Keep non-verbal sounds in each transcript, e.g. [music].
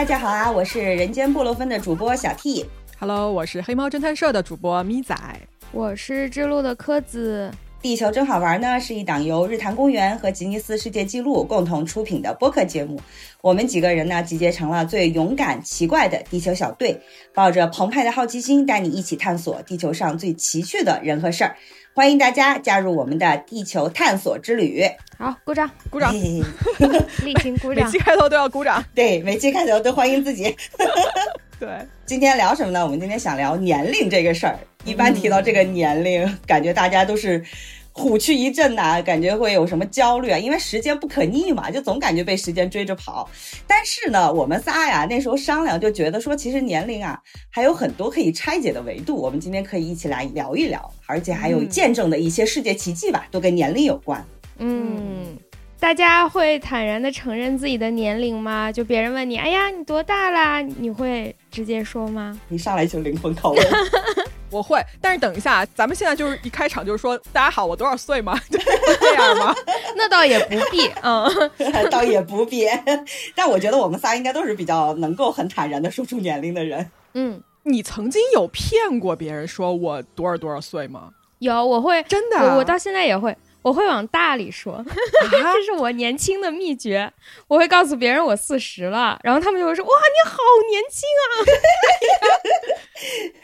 大家好啊，我是人间布洛芬的主播小 T。Hello，我是黑猫侦探社的主播咪仔。我是之路的柯子。地球真好玩呢，是一档由日坛公园和吉尼斯世界纪录共同出品的播客节目。我们几个人呢，集结成了最勇敢、奇怪的地球小队，抱着澎湃的好奇心，带你一起探索地球上最奇趣的人和事儿。欢迎大家加入我们的地球探索之旅！好，鼓掌，鼓掌，嘿例行鼓掌每期。开头都要鼓掌。对，每期开头都欢迎自己。[laughs] 对，今天聊什么呢？我们今天想聊年龄这个事儿。一般提到这个年龄，感觉大家都是虎躯一震呐、感觉会有什么焦虑啊？因为时间不可逆嘛，就总感觉被时间追着跑。但是呢，我们仨呀，那时候商量就觉得说，其实年龄啊还有很多可以拆解的维度。我们今天可以一起来聊一聊，而且还有见证的一些世界奇迹吧，都跟年龄有关。嗯，大家会坦然的承认自己的年龄吗？就别人问你，哎呀，你多大啦？你会直接说吗？[laughs] 你上来就灵魂拷问，我会。但是等一下，咱们现在就是一开场就是说，大家好，我多少岁吗？就 [laughs] 是这样吗？[laughs] 那倒也不必，嗯，[laughs] 倒也不必。但我觉得我们仨应该都是比较能够很坦然的说出年龄的人。嗯，你曾经有骗过别人说我多少多少岁吗？有，我会，真的啊我我到现在也会，我会往大里说，[laughs] 这是我年轻的秘诀。我会告诉别人我四十了，然后他们就会说，哇，你好年轻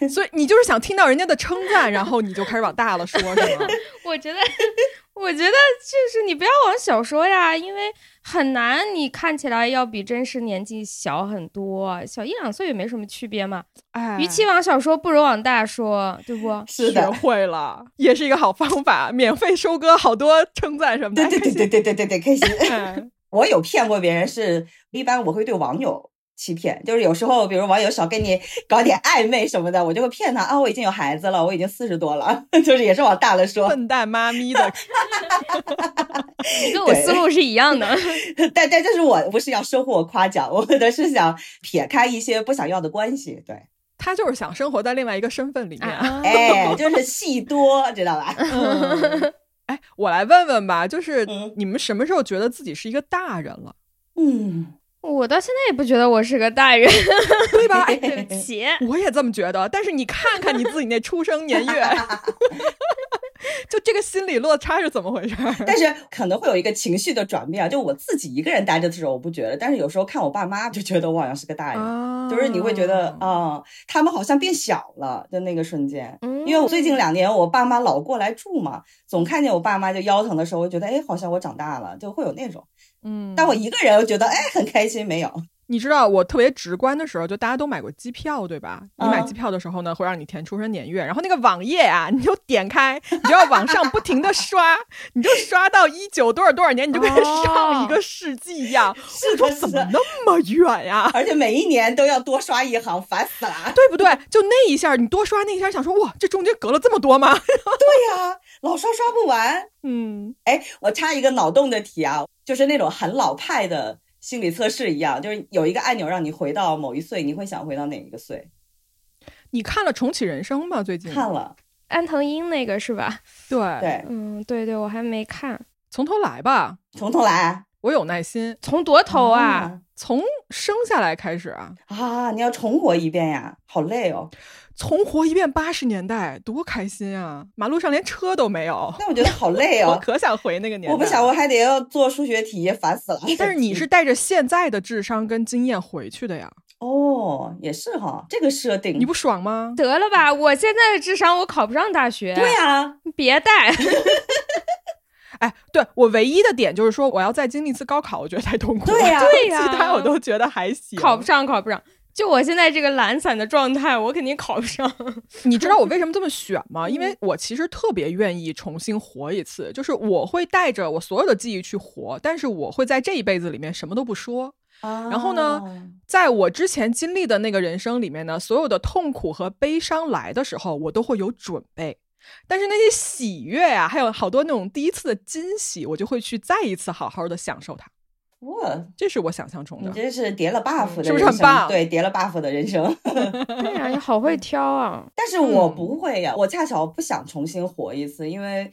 啊！[laughs] 所以你就是想听到人家的称赞，然后你就开始往大了说，是吗？[laughs] 我觉得，我觉得就是你不要往小说呀，因为很难，你看起来要比真实年纪小很多，小一两岁也没什么区别嘛。哎，与其往小说，不如往大说，对不？是学的，会了，也是一个好方法，免费收割好多称赞什么的。对对对对对对对对，开心。哎 [laughs] 我有骗过别人是，一般我会对网友欺骗，就是有时候，比如网友想跟你搞点暧昧什么的，我就会骗他啊，我已经有孩子了，我已经四十多了，就是也是往大了说。笨蛋妈咪的，跟 [laughs] 我思路是一样的。但但就是我不是要收获夸奖，我的是想撇开一些不想要的关系。对，他就是想生活在另外一个身份里面。啊哎，就是戏多，知道吧？[laughs] 嗯，哎，我来问问吧，就是嗯你们什么时候觉得自己是一个大人了，嗯，我到现在也不觉得我是个大人，[laughs] 对吧？[laughs] 哎，对不起。我也这么觉得，但是你看看你自己那出生年月，[laughs] [laughs] 就这个心理落差是怎么回事？[laughs] 但是可能会有一个情绪的转变啊，就我自己一个人待着的时候我不觉得，但是有时候看我爸妈就觉得我好像是个大人。啊就是你会觉得啊、他们好像变小了的那个瞬间。嗯因为我最近两年我爸妈老过来住嘛，总看见我爸妈就腰疼的时候，我觉得哎，好像我长大了，就会有那种。嗯，但我一个人，我觉得哎很开心，没有。你知道我特别直观的时候，就大家都买过机票，对吧？你买嗯机票的时候呢，会让你填出生年月，然后那个网页啊，你就点开，你就要往上不停的刷，你就刷到一九多少多少年，你就跟上一个世纪一样。是的，我怎么，那么远呀？而且每一年都要多刷一行，烦死了。对不对？就那一下，你多刷那一下，想说哇，这中间隔了这么多吗？[laughs] 对呀、老刷刷不完。嗯，哎，我插一个脑洞的题啊，就是那种很老派的心理测试一样，就是有一个按钮让你回到某一岁，你会想回到哪一个岁？你看了《重启人生》吗？最近看了，安藤英那个是吧？对，对，嗯，对对，我还没看。从头来吧，从头来我有耐心，从多头啊？从生下来开始啊，啊！你要重活一遍呀，好累哦。重活一遍八十年代，多开心啊！马路上连车都没有，那我觉得好累我哦。[laughs] 可想回那个年代。我不想，我还得要做数学题，烦死了。但是你是带着现在的智商跟经验回去的呀，哦，也是哈，这个设定你不爽吗？得了吧，我现在的智商我考不上大学。对呀、别带。[laughs] 哎，对我唯一的点就是说，我要再经历一次高考，我觉得太痛苦了。对呀对呀 [laughs] 其他我都觉得还行。考不上，考不上。就我现在这个懒散的状态，我肯定考不上。你知道我 [laughs] 为什么这么选吗？因为我其实特别愿意重新活一次，就是我会带着我所有的记忆去活，但是我会在这一辈子里面什么都不说。啊然后呢，在我之前经历的那个人生里面呢，所有的痛苦和悲伤来的时候，我都会有准备。但是那些喜悦啊、还有好多那种第一次的惊喜，我就会去再一次好好的享受它。哇，这是我想象中的。你这是叠了 buff 的人生，是不是很棒对，叠了 buff 的人生。[laughs] 对呀、你好会挑啊！但是我嗯不会呀、我恰巧不想重新活一次，因为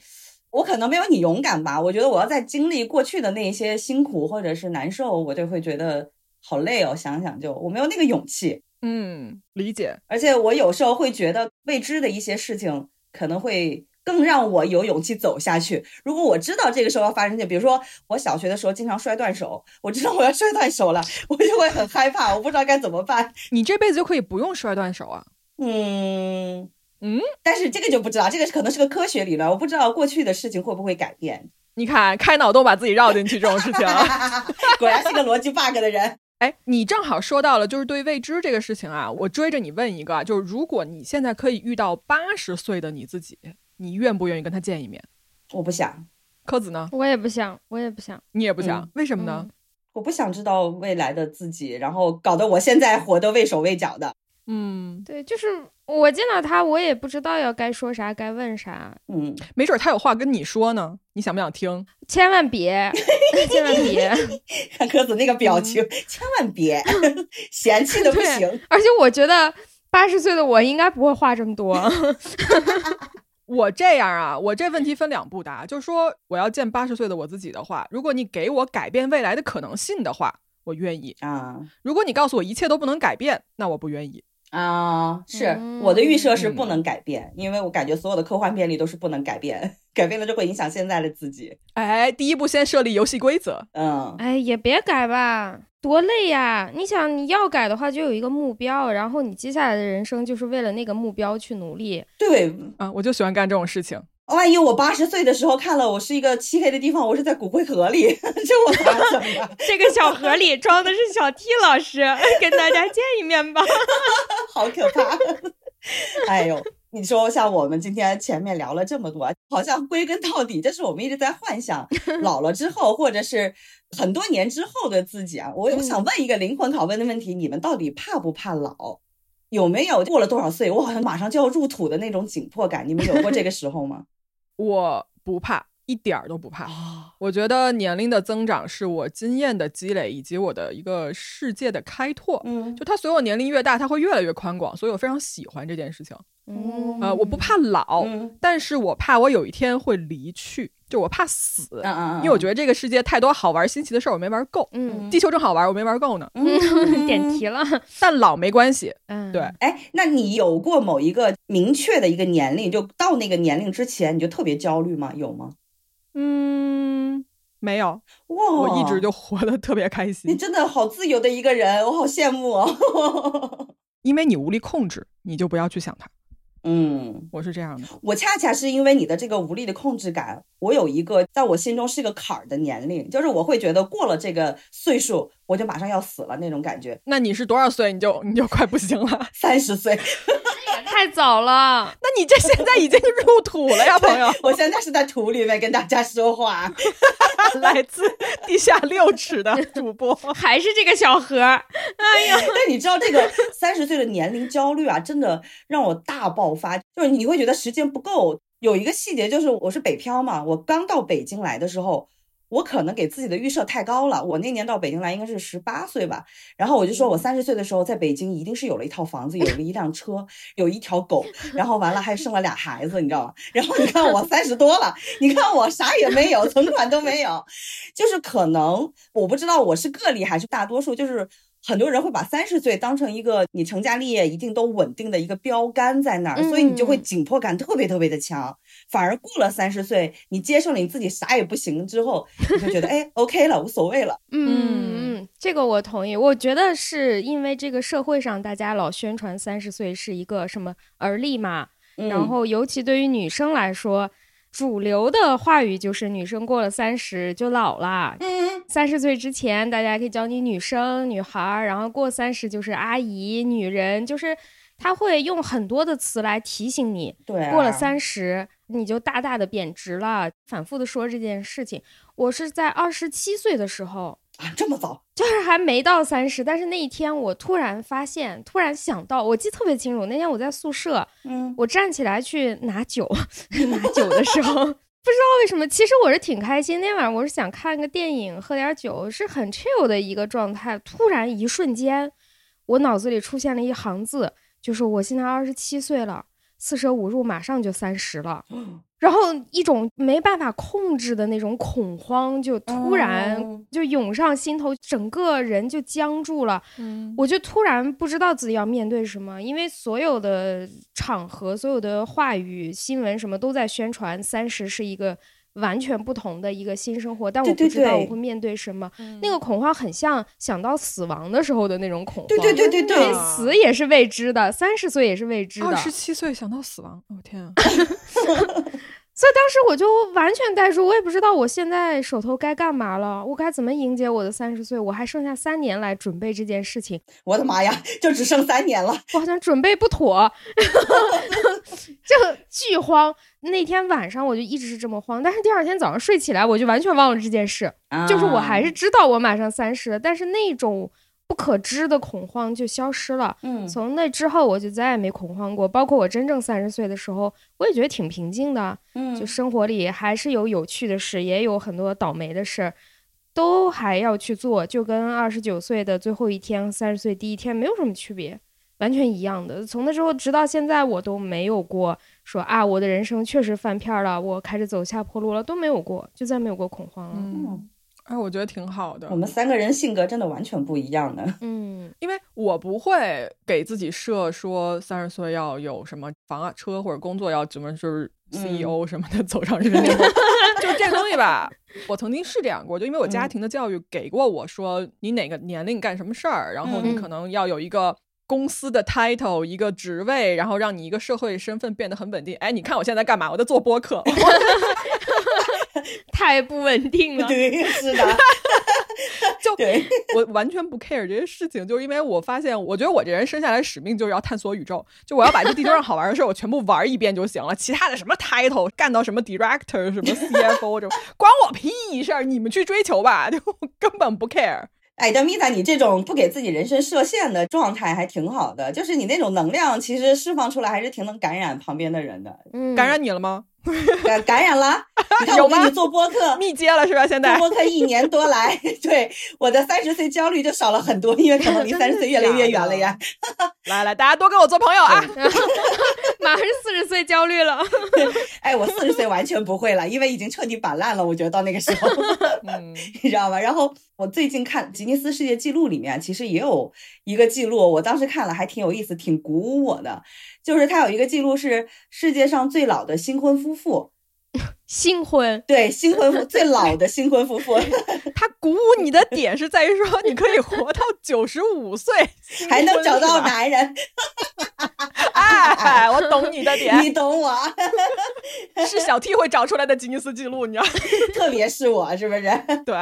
我可能没有你勇敢吧。我觉得我要再经历过去的那些辛苦或者是难受，我就会觉得好累哦，想想就我没有那个勇气。嗯，理解。而且我有时候会觉得未知的一些事情可能会更让我有勇气走下去。如果我知道这个时候要发生就，比如说我小学的时候经常摔断手，我知道我要摔断手了，我就会很害怕，我不知道该怎么办。你这辈子就可以不用摔断手啊？嗯嗯，但是这个就不知道，这个可能是个科学理论，我不知道过去的事情会不会改变。你看，开脑洞把自己绕进去这种事情，[laughs] 果然是个逻辑 bug 的人。哎，你正好说到了，就是对未知这个事情啊，我追着你问一个，就是如果你现在可以遇到八十岁的你自己，你愿不愿意跟他见一面？我不想。柯子呢？我也不想，我也不想。你也不想？为什么呢？我不想知道未来的自己，然后搞得我现在活得畏手畏脚的。嗯，对，就是我见到他，我也不知道要该说啥，该问啥。嗯，没准他有话跟你说呢，你想不想听？[laughs] 千万别，[laughs] 千万别！看柯子那个表情，千万别 [laughs] 嫌弃的不行。而且我觉得八十岁的我应该不会话这么多。我这样啊，我这问题分两步答，就是说我要见八十岁的我自己的话，如果你给我改变未来的可能性的话，我愿意啊。如果你告诉我一切都不能改变，那我不愿意。啊，是我的预设是不能改变，因为我感觉所有的科幻便利都是不能改变，[laughs] 改变了就会影响现在的自己。哎，第一步先设立游戏规则。嗯，哎，也别改吧，多累呀！你想你要改的话，就有一个目标，然后你接下来的人生就是为了那个目标去努力。对，啊，我就喜欢干这种事情。万一我八十岁的时候看了我是一个漆黑的地方，我是在骨灰盒里，[laughs] 这我咋整啊？[laughs] 这个小盒里装的是小 T 老师，跟大家见一面吧。[laughs] 好可怕！哎呦，你说像我们今天前面聊了这么多，好像归根到底，这是我们一直在幻想老了之后，或者是很多年之后的自己啊。我我想问一个灵魂拷问的问题：你们到底怕不怕老？有没有过了多少岁，我好像马上就要入土的那种紧迫感？你们有过这个时候吗？[laughs] 我不怕，一点儿都不怕。我觉得年龄的增长是我经验的积累以及我的一个世界的开拓。嗯，就他随我年龄越大，他会越来越宽广，所以我非常喜欢这件事情。嗯，呃，我不怕老，嗯但是我怕我有一天会离去，就我怕死。因为我觉得这个世界太多好玩新奇的事儿，我没玩够。嗯，地球正好玩，我没玩够呢。嗯 [laughs] 点题了。[laughs] 但老没关系，嗯，对。哎，那你有过某一个明确的一个年龄，就到那个年龄之前，你就特别焦虑吗？有吗？嗯，没有，哇，我一直就活得特别开心你，真的好自由的一个人，我好羡慕哦。[laughs] 因为你无力控制，你就不要去想它。嗯，我是这样的。我恰恰是因为你的这个无力的控制感，我有一个在我心中是个坎儿的年龄，就是我会觉得过了这个岁数，我就马上要死了那种感觉。那你是多少岁你就你就快不行了？[laughs] 三十岁，[laughs] 太早了。[laughs] 那你这现在已经入土了呀，朋友，我现在是在土里面跟大家说话。来自地下六尺的主播。还是这个小何儿，哎呀，但你知道这个三十岁的年龄焦虑啊，真的让我大爆发，就是你会觉得时间不够。有一个细节就是我是北漂嘛，我刚到北京来的时候。我可能给自己的预设太高了。我那年到北京来应该是十八岁吧，然后我就说我三十岁的时候在北京一定是有了一套房子，有了一辆车，有一条狗，[laughs] 然后完了还生了俩孩子，你知道吗？[laughs] 然后你看我三十多了，你看我啥也没有，存款都没有，就是可能我不知道我是个例还是大多数，就是。很多人会把三十岁当成一个你成家立业一定都稳定的一个标杆在那儿，所以你就会紧迫感特别特别的强。反而过了三十岁，你接受了你自己啥也不行之后，你就觉得哎，OK 了，无所谓了。[laughs] 嗯嗯，这个我同意。我觉得是因为这个社会上大家老宣传三十岁是一个什么而立嘛，嗯然后尤其对于女生来说。主流的话语就是女生过了三十就老了，嗯，三十岁之前大家可以叫你女生、女孩儿，然后过三十就是阿姨、女人，就是他会用很多的词来提醒你，对、啊，过了三十你就大大的贬值了，反复的说这件事情。我是在二十七岁的时候。啊，这么早，就是还没到三十，但是那一天我突然发现，突然想到，我记得特别清楚。那天我在宿舍，嗯，我站起来去拿酒，[laughs] 拿酒的时候，[laughs] 不知道为什么，其实我是挺开心。那天晚上我是想看个电影，喝点酒，是很 chill 的一个状态。突然一瞬间，我脑子里出现了一行字，就是我现在二十七岁了，四舍五入马上就三十了，然后一种没办法控制的那种恐慌就突然哦就涌上心头，整个人就僵住了。嗯，我就突然不知道自己要面对什么，因为所有的场合、所有的话语、新闻什么都在宣传三十是一个完全不同的一个新生活，但我不知道我会面对什么。那个恐慌很像想到死亡的时候的那种恐慌，对对对对对因为死也是未知的，三十岁也是未知的，二十七岁想到死亡，哦天啊！[laughs] 所以当时我就完全呆住，我也不知道我现在手头该干嘛了，我该怎么迎接我的三十岁？我还剩下三年来准备这件事情，我的妈呀，就只剩三年了。我好像准备不妥，[laughs] 就巨慌。那天晚上我就一直是这么慌，但是第二天早上睡起来，我就完全忘了这件事。就是我还是知道我马上三十了，但是那种不可知的恐慌就消失了。嗯从那之后，我就再也没恐慌过。包括我真正三十岁的时候，我也觉得挺平静的。嗯就生活里还是有有趣的事，也有很多倒霉的事儿，都还要去做，就跟二十九岁的最后一天、三十岁第一天没有什么区别，完全一样的。从那之后直到现在，我都没有过说啊，我的人生确实翻篇了，我开始走下坡路了，都没有过，就再没有过恐慌了。嗯，哎，我觉得挺好的我。们三个人性格真的完全不一样的。嗯 [laughs] 因为我不会给自己设说三十岁要有什么房啊、车或者工作要怎么就是 CEO 什么的走上人生巅峰，就这个东西吧。我曾经是这样过，就因为我家庭的教育给过我说，你哪个年龄干什么事儿，然后你嗯可能要有一个。公司的 title 一个职位，然后让你一个社会身份变得很稳定。哎，你看我现在干嘛？我在做播客。[laughs] [laughs] 太不稳定了。对，是的，[laughs] 就对，我完全不 care 这些事情，就是因为我发现，我觉得我这人生下来使命就是要探索宇宙，就我要把这地球上好玩的事儿 [laughs] 我全部玩一遍就行了，其他的什么 title 干到什么 director 什么 CFO 这种关我屁事儿，你们去追求吧，就根本不 care。哎，但米塔，你这种不给自己人生设限的状态还挺好的，就是你那种能量，其实释放出来还是挺能感染旁边的人的。嗯，感染你了吗？感感染了，[laughs] 有吗我跟你做播客，[laughs] 密接了是吧？现在做播客一年多来，对我的三十岁焦虑就少了很多，因为可能离 [laughs] 三十岁越来越远了呀。来来，大家多跟我做朋友啊！马上四十岁焦虑了。哎，我四十岁完全不会了，因为已经彻底摆烂了。我觉得到那个时候，嗯，你知道吗？然后我最近看吉尼斯世界纪录里面，其实也有一个记录，我当时看了还挺有意思，挺鼓舞我的。就是它有一个记录是世界上最老的新婚夫妇，[laughs] 新婚，对，新婚夫 [laughs] 最老的新婚夫妇，[laughs] 他鼓舞你的点是在于说你可以活到九十五岁，还能找到男人，哎，我懂你的点，你懂我，是小 T 会找出来的吉尼斯记录，你知道吗？特别是我，是不是？对，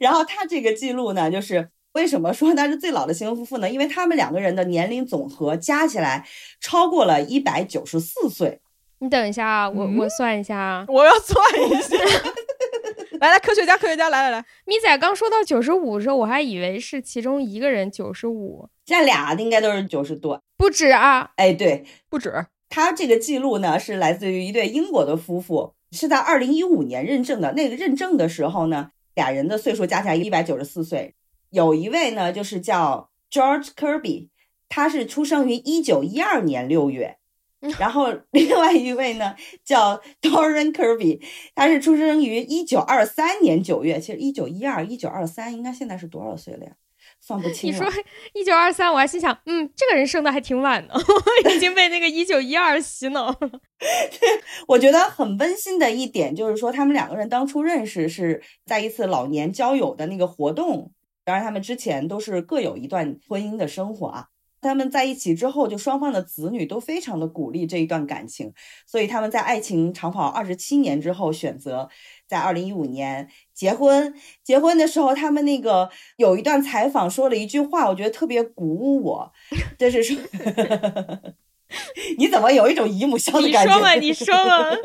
然后他这个记录呢，就是为什么说他是最老的新婚夫妇呢？因为他们两个人的年龄总和加起来超过了一百九十四岁。你等一下啊，我、嗯我算一下啊。我要算一下。[laughs] 来来，科学家，科学家，来来来，咪仔刚说到九十五的时候，我还以为是其中一个人九十五，这俩应该都是九十多。不止啊。哎，对不止，他这个记录呢，是来自于一对英国的夫妇，是在二零一五年认证的。那个认证的时候呢，俩人的岁数加起来一百九十四岁。有一位呢，就是叫 George Kirby，他是出生于一九一二年六月。然后 [laughs] 另外一位呢叫 Doran Kirby，他是出生于一九二三年九月。其实一九一二、一九二三应该现在是多少岁了呀？算不 [laughs] 清了。你说一九二三，我还心想，嗯，这个人生的还挺晚的，[laughs] 我已经被那个一九一二洗脑了。我觉得很温馨的一点就是说，他们两个人当初认识是在一次老年交友的那个活动，当然他们之前都是各有一段婚姻的生活啊。他们在一起之后，就双方的子女都非常的鼓励这一段感情，所以他们在爱情长跑二十七年之后，选择在二零一五年结婚。结婚的时候，他们那个有一段采访说了一句话，我觉得特别鼓舞我，就是说，[laughs] 你怎么有一种姨母笑的感觉？你说嘛，你说嘛。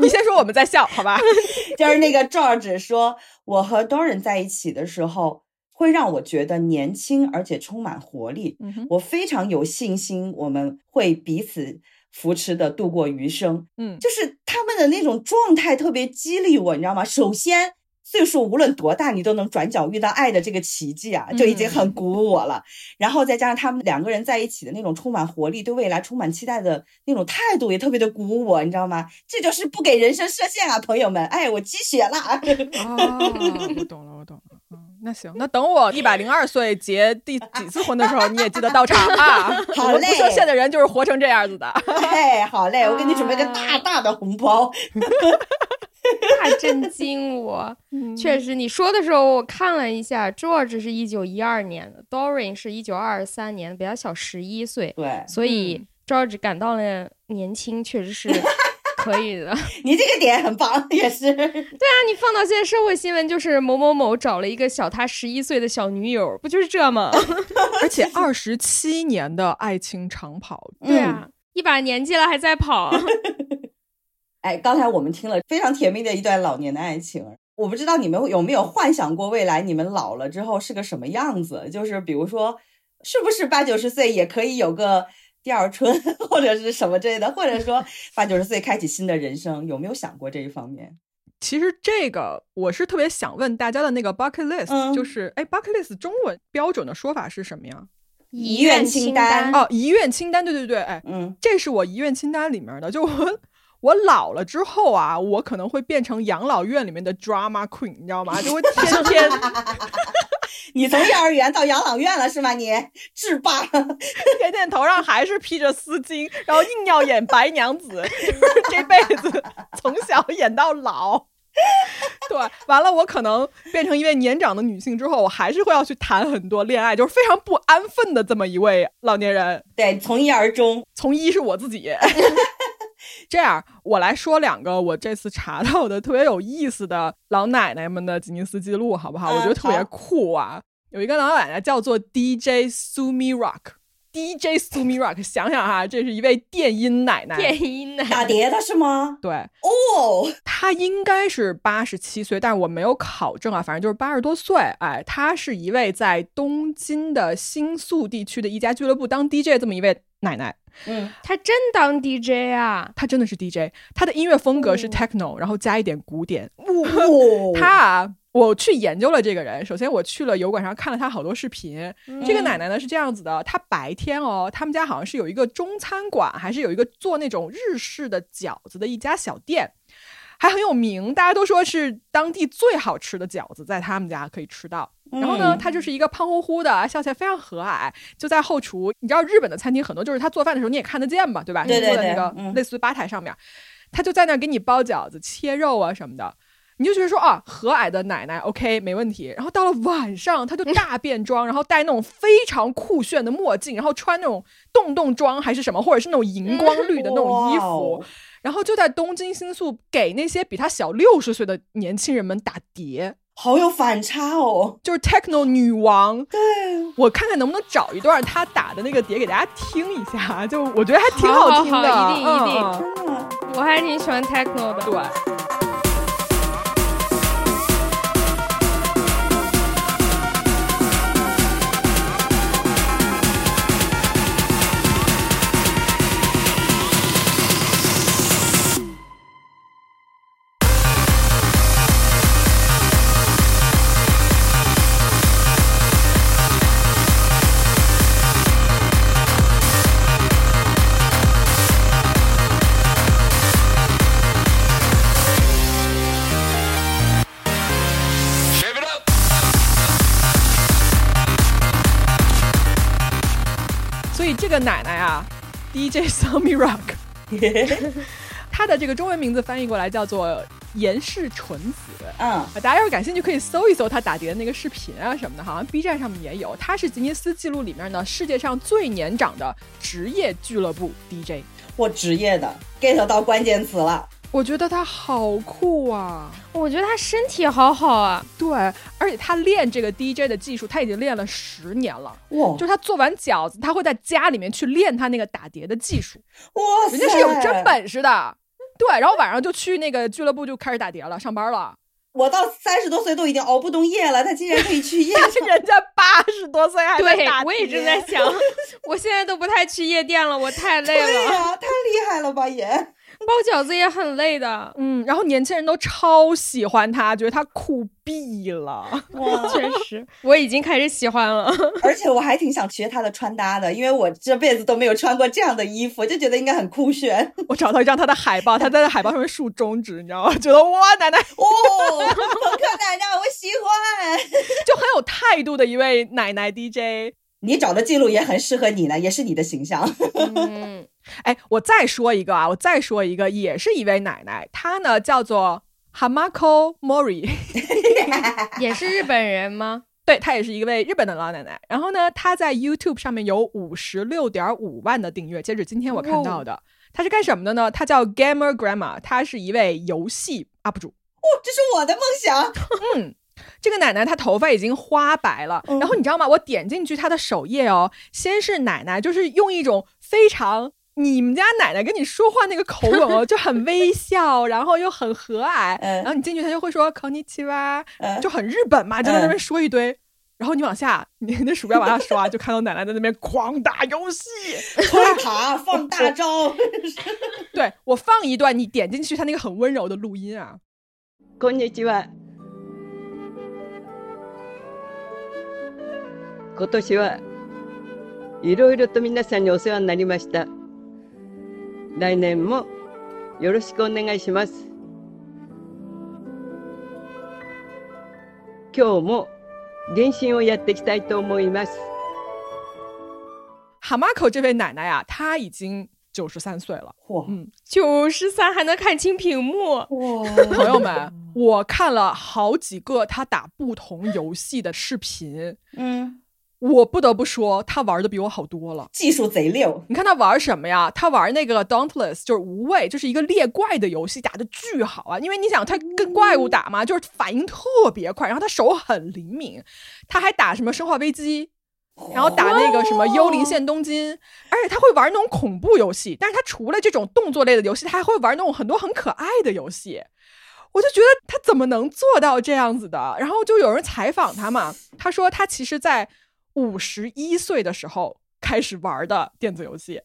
你先说，我们再笑，好吧？[laughs] 就是那个 George 说，我和 Doran 在一起的时候，会让我觉得年轻而且充满活力。嗯哼，我非常有信心，我们会彼此扶持的度过余生。嗯，就是他们的那种状态特别激励我，你知道吗？首先，岁数无论多大，你都能转角遇到爱的这个奇迹啊，就已经很鼓舞我了。然后再加上他们两个人在一起的那种充满活力、对未来充满期待的那种态度，也特别的鼓舞我，你知道吗？这就是不给人生设限啊，朋友们！哎，我积雪了。哦，我懂了，我懂了。嗯，那行，那等我一百零二岁结第几次婚的时候，你也记得到场啊。[laughs] 好嘞，不设限的人就是活成这样子的。哎，[laughs] 好嘞，我给你准备个大大的红包。[laughs] 大震惊我！[laughs] 确实，你说的时候我看了一下，George 是一九一二年的，Doreen 是一九二三年，比他小十一岁。对，所以 George 感到了年轻，确实是。[laughs] 可以的，你这个点很棒，也是。对啊，你放到现在社会新闻，就是某某某找了一个小他十一岁的小女友，不就是这吗？而且二十七年的爱情长跑，对啊，一把年纪了还在跑。哎，刚才我们听了非常甜蜜的一段老年的爱情，我不知道你们有没有幻想过未来你们老了之后是个什么样子？就是比如说，是不是八九十岁也可以有个？第二春 [laughs] 或者是什么之类的，或者说八九十岁开启新的人生，有没有想过这一方面？其实这个我是特别想问大家的那个 bucket list，就是哎，bucket list 中文标准的说法是什么呀？遗愿清单哦，遗愿清单，对对对，哎，嗯，这是我遗愿清单里面的，就我我老了之后啊，我可能会变成养老院里面的 drama queen，你知道吗？就会天 [laughs] 天。[laughs] 你从幼儿园到养老院了是吗？你制霸，[laughs] 天天头上还是披着丝巾，然后硬要演白娘子，就是这辈子从小演到老。对，完了我可能变成一位年长的女性之后，我还是会要去谈很多恋爱，就是非常不安分的这么一位老年人。对，从一而终，从一是我自己。这样，我来说两个我这次查到的特别有意思的老奶奶们的吉尼斯记录，好不好？我觉得特别酷啊！有一个老奶奶叫做 DJ Sumi Rock，DJ Sumi Rock，[laughs] 想想哈，这是一位电音奶奶，电音奶奶打碟的是吗？对，哦，她应该是八十七岁，但是我没有考证啊，反正就是八十多岁。哎，她是一位在东京的新宿地区的一家俱乐部当 DJ 这么一位奶奶。嗯，他真当 DJ 啊？他真的是 DJ，他的音乐风格是 techno，然后加一点古典。他啊，我去研究了这个人。首先，我去了油管上看了他好多视频。这个奶奶呢是这样子的：她白天哦，他们家好像是有一个中餐馆，还是有一个做那种日式的饺子的一家小店。还很有名，大家都说是当地最好吃的饺子，在他们家可以吃到。然后呢，他就是一个胖乎乎的，笑起来非常和蔼，就在后厨。你知道日本的餐厅很多就是他做饭的时候你也看得见嘛，对吧？对对对。坐在那个类似于吧台上面，他就在那给你包饺子、切肉啊什么的。你就觉得说啊，和蔼的奶奶，OK，没问题。然后到了晚上，他就 [laughs] 大变装，然后戴那种非常酷炫的墨镜，然后穿那种洞洞装还是什么，或者是那种荧光绿的那种衣服。然后就在东京新宿给那些比他小六十岁的年轻人们打碟，好有反差哦，就是 techno 女王。对，我看看能不能找一段她打的那个碟给大家听一下，就我觉得还挺好听的，一定一定，真的，我还挺喜欢 techno 的。对。奶奶啊，DJ Sammy Rock，[laughs] 她的这个中文名字翻译过来叫做严氏纯子。嗯，大家要是感兴趣，可以搜一搜她打碟的那个视频啊什么的，好像 B 站上面也有。她是吉尼斯记录里面呢世界上最年长的职业俱乐部 DJ，我职业的 get 到关键词了。我觉得他好酷啊！我觉得他身体好好啊。对，而且他练这个 DJ 的技术，他已经练了十年了。哇！就是他做完饺子，他会在家里面去练他那个打碟的技术。哇人家是有真本事的。对，然后晚上就去那个俱乐部就开始打碟了，上班了。我到三十多岁都已经熬不动夜了，他竟然可以去夜。[laughs] 人家八十多岁还在打碟。我也正在想，[laughs] 我现在都不太去夜店了，我太累了。对呀，太厉害了吧也。包饺子也很累的。嗯，然后年轻人都超喜欢他，觉得他酷毙了。哇，[laughs] 确实，[laughs] 我已经开始喜欢了。[laughs] 而且我还挺想学他的穿搭的，因为我这辈子都没有穿过这样的衣服，就觉得应该很酷炫。我找到一张他的海报，他在那海报上面竖中指，你知道吗？觉得哇，奶奶哦，朋克奶奶，我喜欢，就很有态度的一位奶奶 DJ。你找的记录也很适合你呢，也是你的形象。[laughs] 嗯，哎，我再说一个啊，我再说一个，也是一位奶奶，她呢叫做 Hamako Mori，[laughs] 也是日本人吗？[laughs] 对，她也是一位日本的老奶奶。然后呢，她在 YouTube 上面有五十六点五万的订阅，截止今天我看到的。她是干什么的呢？她叫 Gamer Grandma，她是一位游戏 UP 主。哦，这是我的梦想。嗯。这个奶奶她头发已经花白了，然后你知道吗？我点进去她的首页哦，先是奶奶，就是用一种非常你们家奶奶跟你说话那个口吻哦，就很微 [laughs] 笑，然后又很和蔼，然后你进去她就会说 “konnichiwa”，就很日本嘛，就在那边说一堆。然后你往下，你 [laughs] 那鼠标往下刷，就看到奶奶在那边狂打游戏，推塔 [laughs] 放大招。对我放一段，你点进去她那个很温柔的录音啊，konnichiwa。今年はいろいろと皆さんにお世話になりました。来年もよろしくお願いします。今日も原神をやっていきたいと思います。哈马口这位奶奶呀，她已经九十三岁了。嚯，嗯，九十三还能看清屏幕。哇，朋友们，我看了好几个她打不同游戏的视频。嗯。 我不得不说，他玩的比我好多了，技术贼溜。你看他玩什么呀？他玩那个 Dauntless，就是无畏，就是一个猎怪的游戏，打的巨好啊！因为你想，他跟怪物打嘛，就是反应特别快，然后他手很灵敏。他还打什么生化危机，然后打那个什么幽灵线东京，而且他会玩那种恐怖游戏。但是他除了这种动作类的游戏，他还会玩那种很多很可爱的游戏。我就觉得他怎么能做到这样子的？然后就有人采访他嘛，他说他其实，在五十一岁的时候开始玩的电子游戏，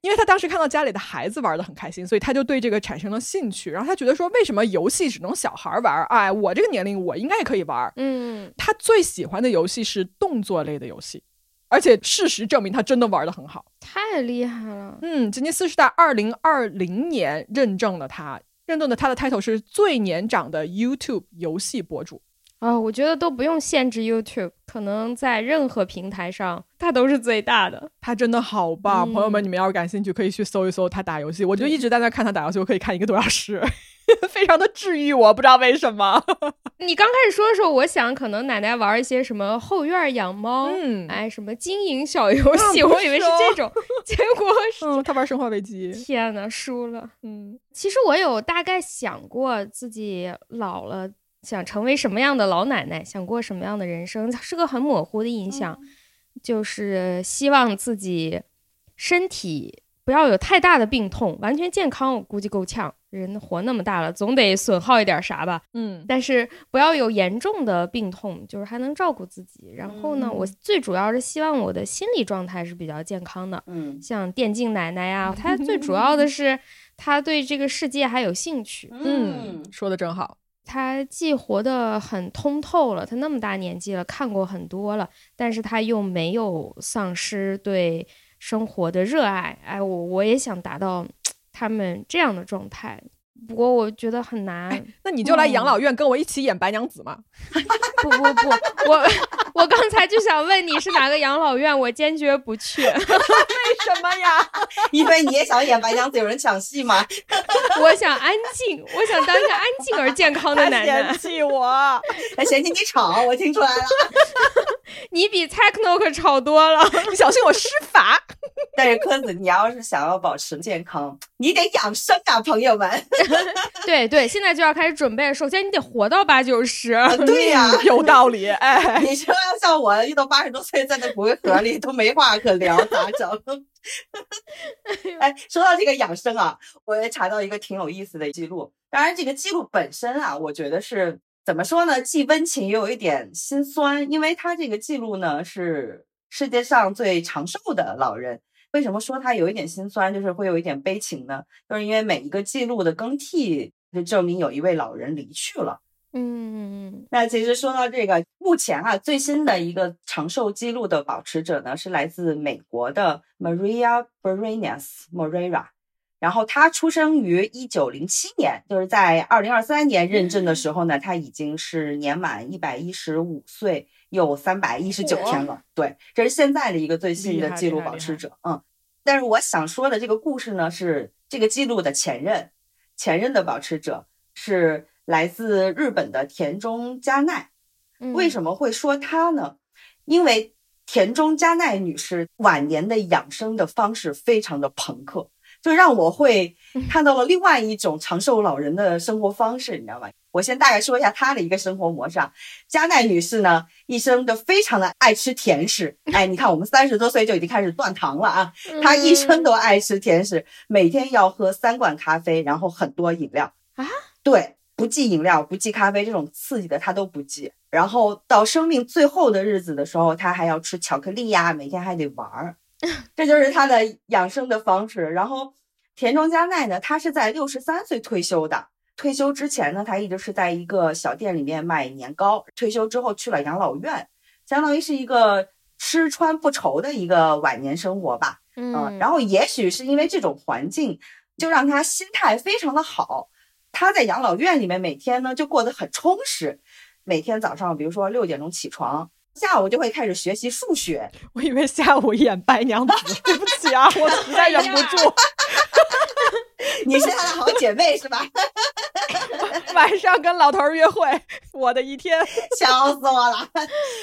因为他当时看到家里的孩子玩的很开心，所以他就对这个产生了兴趣。然后他觉得说，为什么游戏只能小孩玩？哎，我这个年龄我应该也可以玩。嗯，他最喜欢的游戏是动作类的游戏，而且事实证明他真的玩的很好，太厉害了。嗯，吉尼斯是在二零二零年认证了他，认证的他的 title 是最年长的 YouTube 游戏博主。啊，我觉得都不用限制 YouTube，可能在任何平台上，它都是最大的。它真的好棒，朋友们，你们要是感兴趣，可以去搜一搜他打游戏。我就一直在那看他打游戏，我可以看一个多小时，[laughs] 非常的治愈我，不知道为什么。[laughs] 你刚开始说的时候，我想可能奶奶玩一些什么后院养猫，嗯，哎，什么经营小游戏，我以为是这种，结果 [laughs] 是他玩生化危机。天呐，输了。嗯，其实我有大概想过自己老了。想成为什么样的老奶奶，想过什么样的人生，[laughs] 是个很模糊的印象，就是希望自己身体不要有太大的病痛，完全健康，我估计够呛。人活那么大了，总得损耗一点啥吧。嗯，但是不要有严重的病痛，就是还能照顾自己。然后呢，我最主要是希望我的心理状态是比较健康的。嗯，像电竞奶奶呀，[laughs] 她最主要的是她对这个世界还有兴趣。嗯，说的真好。他既活得很通透了，他那么大年纪了，看过很多了，但是他又没有丧失对生活的热爱。哎，我我也想达到 [tsk] 他们这样的状态。不过我觉得很难，那你就来养老院跟我一起演白娘子嘛？[laughs] 不不不，我我刚才就想问你是哪个养老院，我坚决不去。[laughs] 为什么呀？因为你也想演白娘子，有人抢戏吗？我想安静，我想当一个安静而健康的男人。嫌弃我，还嫌弃你吵，我听出来了。[laughs] 你比 techno 可吵多了，你小心我施法。但是柯子，你要是想要保持健康，你得养生啊，朋友们。[laughs] 对对，现在就要开始准备。首先，你得活到八九十。对呀，有道理。哎，你说要像我，一到八十多岁，在那骨灰盒里都没话可聊，咋整？[laughs] 哎，说到这个养生啊，我也查到一个挺有意思的记录。当然，这个记录本身啊，我觉得是怎么说呢？既温情又有一点心酸，因为他这个记录呢是世界上最长寿的老人。为什么说他有一点心酸，就是会有一点悲情呢？就是因为每一个记录的更替，就证明有一位老人离去了。嗯，那其实说到这个，目前啊最新的一个长寿记录的保持者呢，是来自美国的 Maria Brenes Moreira。然后他出生于一九零七年，就是在二零二三年认证的时候呢，他已经是年满一百一十五岁又三百一十九天了。对，这是现在的一个最新的记录保持者。嗯，但是我想说的这个故事呢，是这个记录的前任，前任的保持者是来自日本的田中加奈。为什么会说她呢？因为田中加奈女士晚年的养生的方式非常的朋克。就让我会看到了另外一种长寿老人的生活方式，你知道吧？我先大概说一下她的一个生活模式。啊。加奈女士呢，一生都非常的爱吃甜食。哎，你看我们三十多岁就已经开始断糖了啊！[laughs] 她一生都爱吃甜食，每天要喝三罐咖啡，然后很多饮料啊。对，不忌饮料，不忌咖啡，这种刺激的他都不忌。然后到生命最后的日子的时候，他还要吃巧克力呀，每天还得玩儿。[laughs] 这就是他的养生的方式。然后田中加奈呢，他是在六十三岁退休的。退休之前呢，他一直是在一个小店里面卖年糕。退休之后去了养老院，相当于是一个吃穿不愁的一个晚年生活吧。嗯，然后也许是因为这种环境，就让他心态非常的好。他在养老院里面每天呢就过得很充实。每天早上，比如说六点钟起床。下午就会开始学习数学，我以为下午演白娘子，[laughs] 对不起啊，我实在忍不住。[laughs] 你是他的好姐妹是吧？[laughs] 晚上跟老头约会，我的一天，笑死我了。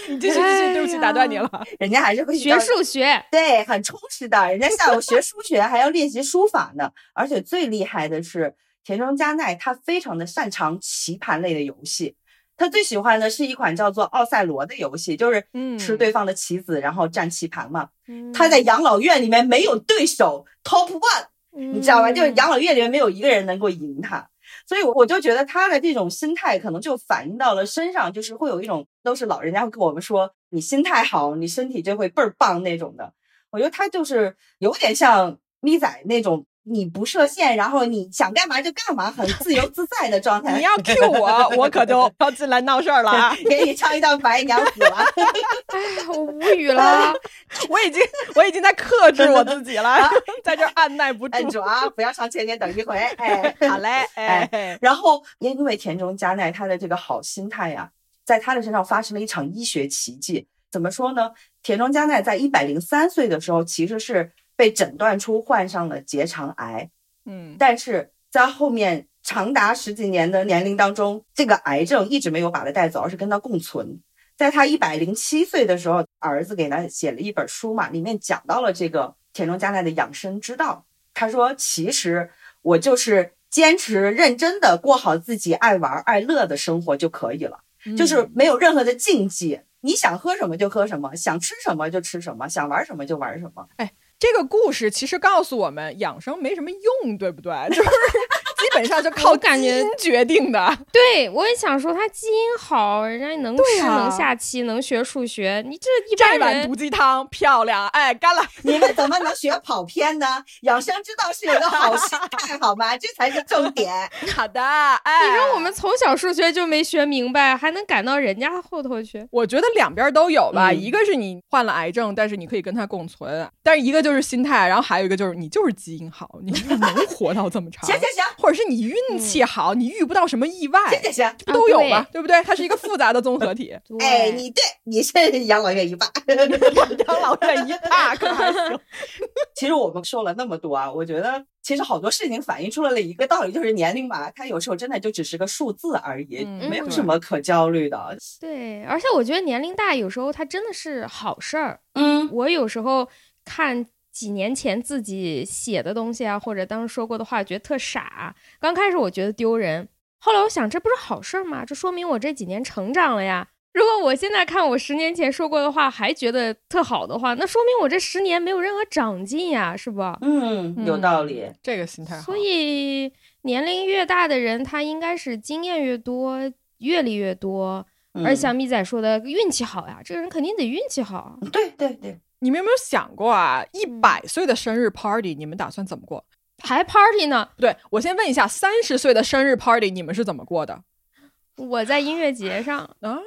你继续继续，对不起，打断你了。人家还是会学数学，对，很充实的。人家下午学数学，还要练习书法呢。而且最厉害的是，田中加奈他非常的擅长棋盘类的游戏。他最喜欢的是一款叫做《奥赛罗》的游戏，就是吃对方的棋子，然后占棋盘嘛。他在养老院里面没有对手，Top One，你知道吧？就是养老院里面没有一个人能够赢他，所以我就觉得他的这种心态可能就反映到了身上，就是会有一种都是老人家会跟我们说，你心态好，你身体就会倍儿棒那种的。我觉得他就是有点像咪仔那种。你不设限，然后你想干嘛就干嘛，很自由自在的状态。你要 Q 我，我可就 [laughs] 要进来闹事儿了啊。给你唱一段《白娘子》了。[laughs] 哎呀，我无语了。[laughs] 我已经，我已经在克制我自己了，在这按耐不住。摁住啊，不要唱《千年等一回》。哎，好嘞。哎，然后因为田中加奈他的这个好心态呀，在他的身上发生了一场医学奇迹。怎么说呢？田中加奈在一百零三岁的时候，其实是。被诊断出患上了结肠癌，嗯，但是在后面长达十几年的年龄当中，这个癌症一直没有把他带走，而是跟他共存。在他一百零七岁的时候，儿子给他写了一本书嘛，里面讲到了这个田中加奈的养生之道。他说：“其实我就是坚持认真的过好自己爱玩爱乐的生活就可以了，就是没有任何的禁忌，你想喝什么就喝什么，想吃什么就吃什么，想玩什么就玩什么。”哎。这个故事其实告诉我们，养生没什么用，对不对？[laughs] 就是。基本上就靠基因决定的。对，我也想说他基因好，人家能吃能下棋能学数学，你这一般人。这碗毒鸡汤漂亮，哎，干了！你们怎么能学跑偏呢？[laughs] 养生之道是有个好心态，好吗？这才是重点。[laughs] 好的，哎，你说我们从小数学就没学明白，还能赶到人家后头去？我觉得两边都有吧，一个是你患了癌症，但是你可以跟他共存，但是一个就是心态，然后还有一个就是你就是基因好，你能活到这么长。行行行，或者是。是你运气好，你遇不到什么意外，行行行，不都有吗？对不对？它是一个复杂的综合体。[laughs] 哎，你对，你是养老院一霸，[laughs] 养老院一霸可还行。[laughs] 其实我们说了那么多啊，我觉得其实好多事情反映出来了一个道理，就是年龄吧，它有时候真的就只是个数字而已，没有什么可焦虑的。对，而且我觉得年龄大有时候它真的是好事儿。嗯，我有时候看。几年前自己写的东西啊，或者当时说过的话，觉得特傻。刚开始我觉得丢人，后来我想，这不是好事吗？这说明我这几年成长了呀。如果我现在看我十年前说过的话还觉得特好的话，那说明我这十年没有任何长进呀，是不？嗯，有道理，这个心态。所以年龄越大的人，他应该是经验越多，阅历越多。而像咪仔说的，运气好呀，这个人肯定得运气好。对对对。你们有没有想过啊？一百岁的生日 party，你们打算怎么过？还 party 呢？不对，我先问一下，三十岁的生日 party 你们是怎么过的？我在音乐节上，啊，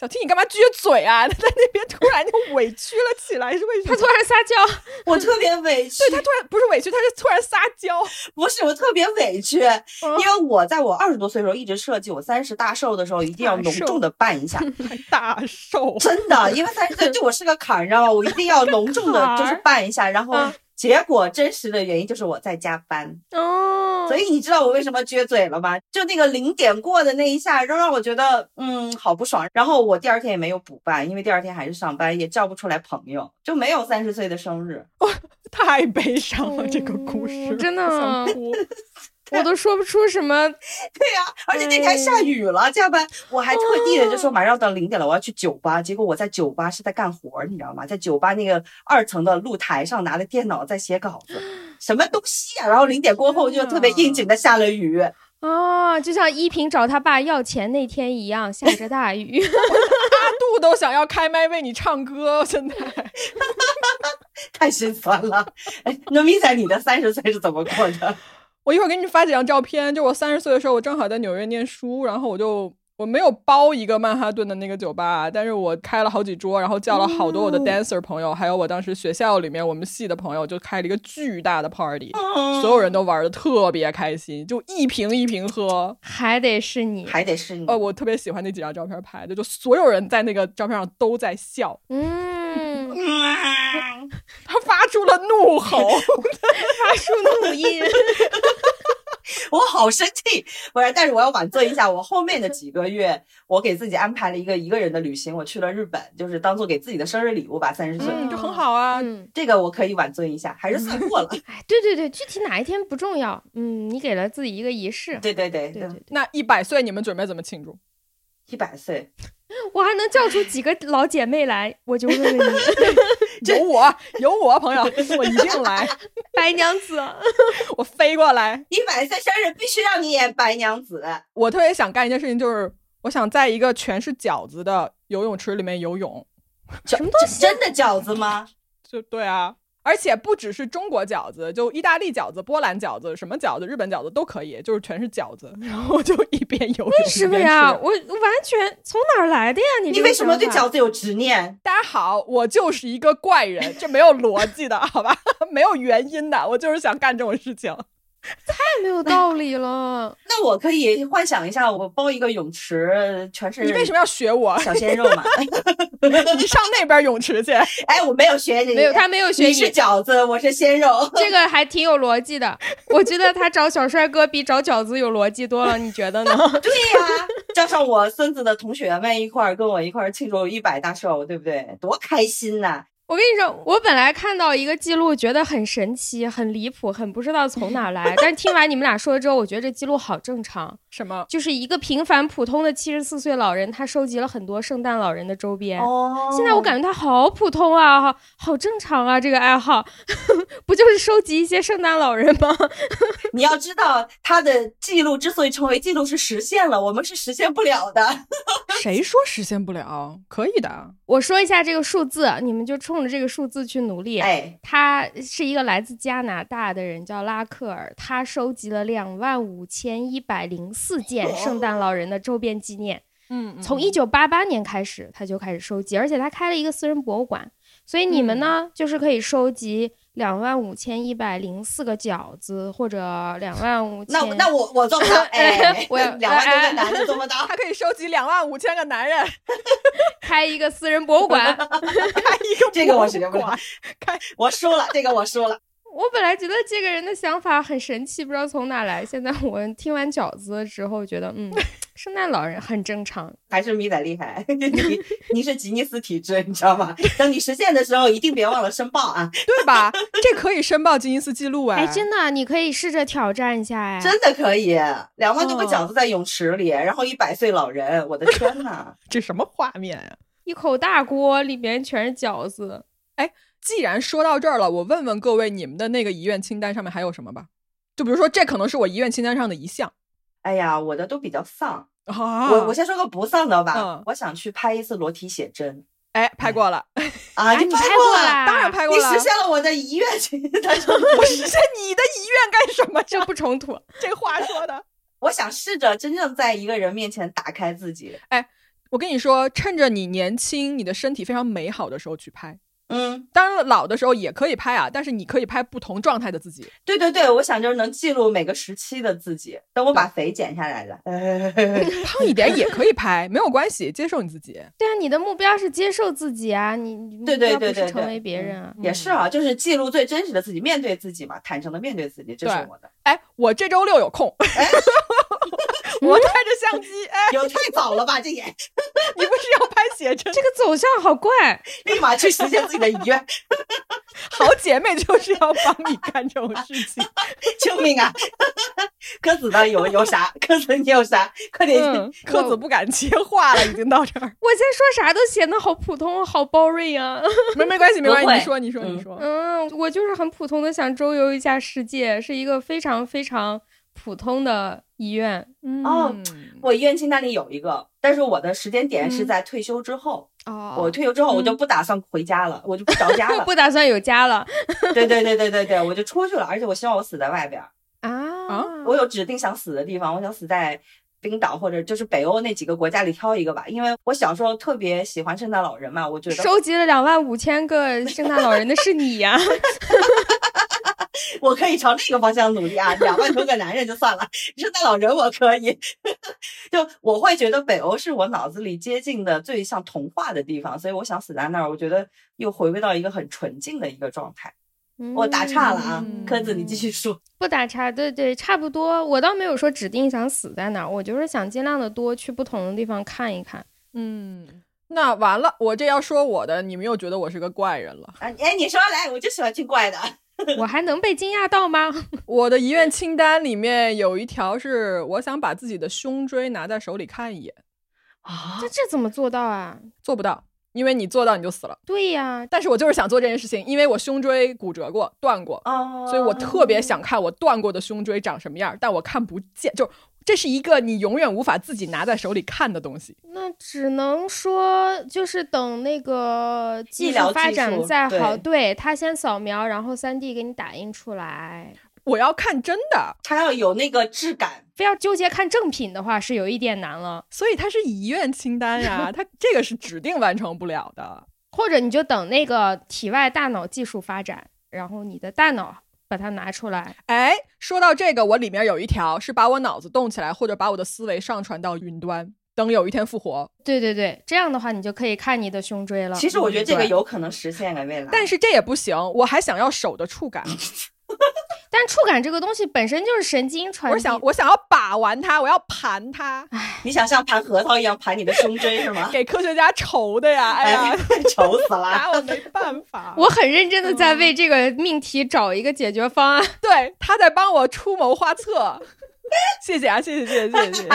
小 T，你干嘛撅嘴啊？他 [laughs] 在那边突然就委屈了起来，是为什么？他突然撒娇，我特别委屈，对他突然不是委屈，他是突然撒娇。不是我特别委屈，因为我在我二十多岁的时候一直设计，我三十大寿的时候一定要隆重的办一下，[laughs] 大寿，真的，因为三十岁对我是个坎儿，你知道吗？我一定要隆重的，[laughs] 就是办一下，然后嗯结果真实的原因就是我在加班，哦，所以你知道我为什么撅嘴了吗？就那个零点过的那一下，让让我觉得嗯好不爽。然后我第二天也没有补办，因为第二天还是上班，也叫不出来朋友，就没有三十岁的生日。哇太悲伤了，这个故事嗯真的我都说不出什么。[laughs] 对呀、而且那天还下雨了，加班，我还特地的就说马上要到零点了，我要去酒吧。结果我在酒吧是在干活儿，你知道吗？在酒吧那个二层的露台上拿着电脑在写稿子，什么东西呀、然后零点过后就特别应景的下了雨，啊，就像依萍找他爸要钱那天一样，下着大雨。[laughs] 阿杜都想要开麦为你唱歌，现在 [laughs] 太心酸了。哎，那米仔，你的三十岁是怎么过的？我一会儿给你发几张照片。就我三十岁的时候，我正好在纽约念书，然后我就我没有包一个曼哈顿的那个酒吧，但是我开了好几桌，然后叫了好多我的哦 dancer 朋友，还有我当时学校里面我们系的朋友，就开了一个巨大的 party，、嗯所有人都玩的特别开心，就一瓶一瓶喝。还得是你，还得是你。呃，我特别喜欢那几张照片拍的，就所有人在那个照片上都在笑，嗯，嗯 [laughs] 他发出了怒吼。[laughs] 发出怒音。[laughs] 我好生气，不是，但是我要挽尊一下，我后面的几个月，我给自己安排了一个一个人的旅行，我去了日本，就是当做给自己的生日礼物吧，三十岁。嗯，就很好啊。嗯，这个我可以挽尊一下，还是算过了。[laughs] 哎，对对对，具体哪一天不重要。嗯，你给了自己一个仪式。对对对对对对，那一百岁你们准备怎么庆祝？一百岁，我还能叫出几个老姐妹来，我就问问你，[laughs] 有我，有我，朋友，[laughs] 我一定来，[laughs] 白娘子。我飞过来。一百岁生日必须让你演白娘子。我特别想干一件事情，就是我想在一个全是饺子的游泳池里面游泳。什么东西？真的饺子吗？就对啊，而且不只是中国饺子，就意大利饺子、波兰饺子、什么饺子、日本饺子都可以，就是全是饺子。[laughs] 然后我就一边游泳为什么呀？我我完全从哪儿来的呀？你你为什么对饺子有执念？[laughs] 大家好，我就是一个怪人，这没有逻辑的，好吧？[laughs] 没有原因的，我就是想干这种事情。[laughs] 太没有道理了？[laughs] 那我可以幻想一下，我包一个泳池，全是你为什么要学我？小鲜肉嘛？[laughs] 你上那边泳池去。哎，我没有学你，没有，他没有学你是饺子，我是鲜肉。这个还挺有逻辑的。我觉得他找小帅哥比找饺子有逻辑多了，你觉得呢？对呀、叫上我孙子的同学们一块儿跟我一块儿庆祝一百大寿，对不对？多开心呐、我跟你说，我本来看到一个记录，觉得很神奇、很离谱、很不知道从哪儿来，但是 [laughs] 听完你们俩说了之后，我觉得这记录好正常。什么？就是一个平凡普通的七十四岁老人，他收集了很多圣诞老人的周边。哦现在我感觉他好普通啊，好好正常啊，这个爱好 [laughs] 不就是收集一些圣诞老人吗？[laughs] 你要知道，他的记录之所以成为记录，是实现了，我们是实现不了的。谁说实现不了？可以的。我说一下这个数字，你们就冲着这个数字去努力。哎，他是一个来自加拿大的人，叫拉克尔，他收集了两万五千一百零四件圣诞老人的周边纪念。嗯，从一九八八年开始，他就开始收集，而且他开了一个私人博物馆，所以你们呢，就是可以收集两万五千一百零四个饺子，或者两万五千。那那我我做不到，[laughs] 哎，我要 [laughs] 两万多个男的做不到。他可以收集两万五千个男人，[laughs] 开一个私人博物馆。开一个这个我学不了，开我输了，这个我输了。我本来觉得这个人的想法很神奇，不知道从哪来。现在我听完饺子之后，觉得嗯，圣诞老人很正常。还是米仔厉害，[laughs] 你你是吉尼斯体质，你知道吗？等你实现的时候，一定别忘了申报啊！对吧？这可以申报吉尼斯纪录哎！哎，真的，你可以试着挑战一下哎。真的可以，两万多个哦饺子在泳池里，然后一百岁老人，我的天呐！[laughs] 这什么画面呀、一口大锅里面全是饺子。哎既然说到这儿了，我问问各位，你们的那个遗愿清单上面还有什么吧？就比如说，这可能是我遗愿清单上的一项哎呀，我的都比较丧。啊。我我先说个不丧的吧，嗯我想去拍一次裸体写真。哎拍过了，啊，你你拍过了当然拍过了。你实现了我的遗愿，[laughs] 他说 [laughs] 我实现你的遗愿干什么？这不冲突。这话说的。[laughs] 我想试着真正在一个人面前打开自己。哎我跟你说，趁着你年轻、你的身体非常美好的时候去拍。嗯，当然了，老的时候也可以拍啊，但是你可以拍不同状态的自己。对对对，我想就是能记录每个时期的自己。等我把肥减下来了，胖一点也可以拍，[laughs] 没有关系，接受你自己。对啊，你的目标是接受自己啊，你对对标对对是成为别人啊。也是啊，就是记录最真实的自己，面对自己嘛，坦诚的面对自己，这是我的。哎，我这周六有空，[laughs] 我带着相机。哎，有太早了吧？这也 [laughs] 你不是要拍写真？这个走向好怪，立马去实现自己的遗愿，[laughs] 好姐妹就是要帮你干这种事情。[laughs] 救命啊！鸽子呢？有有啥？鸽子你有啥？快点！嗯，科子不敢接话了，已经到这儿。[laughs] 我在说啥都显得好普通，好 boring 啊。没没关系，没关系，你说，你说，嗯你说。嗯，我就是很普通的想周游一下世界，是一个非常非常普通的医院。哦嗯。我医院清单里有一个，但是我的时间点是嗯。在退休之后。哦。我退休之后，我就嗯。不打算回家了，我就不着家了。[laughs] 不打算有家了。[laughs] 对对对对对对，我就出去了，而且我希望我死在外边儿。啊。我有指定想死的地方，我想死在冰岛或者就是北欧那几个国家里挑一个吧，因为我小时候特别喜欢圣诞老人嘛，我觉得收集了两万五千个圣诞老人的是你呀、[laughs] 我可以朝那个方向努力啊，两万多个男人就算了，圣诞老人我可以，[laughs] 就我会觉得北欧是我脑子里接近的最像童话的地方，所以我想死在那儿，我觉得又回归到一个很纯净的一个状态。我打岔了啊，嗯柯子你继续说。不打岔，对对，差不多。我倒没有说指定想死在哪儿，我就是想尽量的多去不同的地方看一看。嗯，那完了，我这要说我的，你们又觉得我是个怪人了。啊，哎，你说来，我就喜欢听怪的。[laughs] 我还能被惊讶到吗？[laughs] 我的遗愿清单里面有一条是，我想把自己的胸椎拿在手里看一眼，啊这这怎么做到啊？做不到，因为你做到你就死了。对呀，但是我就是想做这件事情，因为我胸椎骨折过、断过，哦，所以我特别想看我断过的胸椎长什么样，但我看不见，就这是一个你永远无法自己拿在手里看的东西。那只能说就是等那个技术发展再好，对对他先扫描，然后三 D 给你打印出来。我要看真的，它要有那个质感。非要纠结看正品的话，是有一点难了。所以它是遗愿清单呀，它这个是指定完成不了的。或者你就等那个体外大脑技术发展，然后你的大脑把它拿出来。哎，说到这个，我里面有一条是把我脑子动起来，或者把我的思维上传到云端，等有一天复活。对对对，这样的话你就可以看你的胸椎了。其实我觉得这个有可能实现在未来，但是这也不行，我还想要手的触感，[laughs] 但触感这个东西本身就是神经传递。我想我想要把玩它，我要盘它，你想像盘核桃一样盘你的胸椎是吗？[laughs] 给科学家愁的呀！哎呀，[laughs] 愁死了！拿我没办法。[laughs] 我很认真的在为这个命题找一个解决方案。对他在帮我出谋划策，[laughs] 谢谢啊，谢谢谢谢谢谢。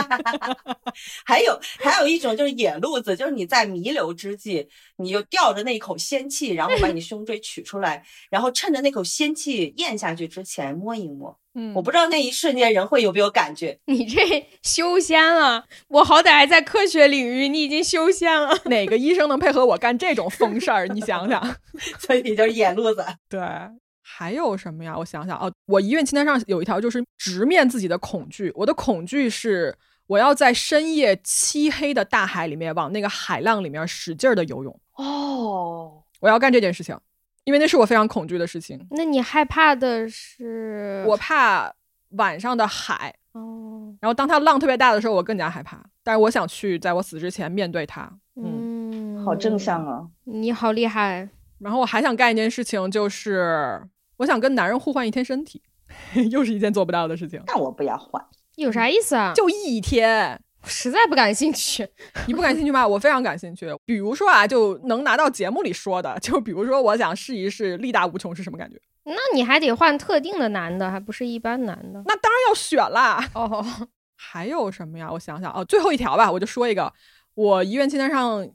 [laughs] 还有还有一种就是野路子，就是你在弥留之际，你就吊着那一口仙气，然后把你胸椎取出来，[laughs] 然后趁着那口仙气咽下去之前摸一摸。嗯我不知道那一瞬间人会有没有感觉，你这修仙了，我好歹还在科学领域，你已经修仙了。哪个医生能配合我干这种疯事儿？你想想。所以你就是野路子。对，还有什么呀？我想想哦，我遗愿清单上有一条就是直面自己的恐惧。我的恐惧是我要在深夜漆黑的大海里面往那个海浪里面使劲儿的游泳。哦，我要干这件事情，因为那是我非常恐惧的事情。那你害怕的是我怕晚上的海，哦，然后当它浪特别大的时候，我更加害怕。但是我想去在我死之前面对它。嗯，好正向啊！你好厉害，然后我还想干一件事情，就是我想跟男人互换一天身体，[laughs] 又是一件做不到的事情。那我不要换。有啥意思啊？就一天，实在不感兴趣。[laughs] 你不感兴趣吗？我非常感兴趣。比如说啊，就能拿到节目里说的，就比如说，我想试一试力大无穷是什么感觉。那你还得换特定的男的，还不是一般男的。那当然要选啦。哦，[laughs] 还有什么呀？我想想哦，最后一条吧，我就说一个，我遗愿清单上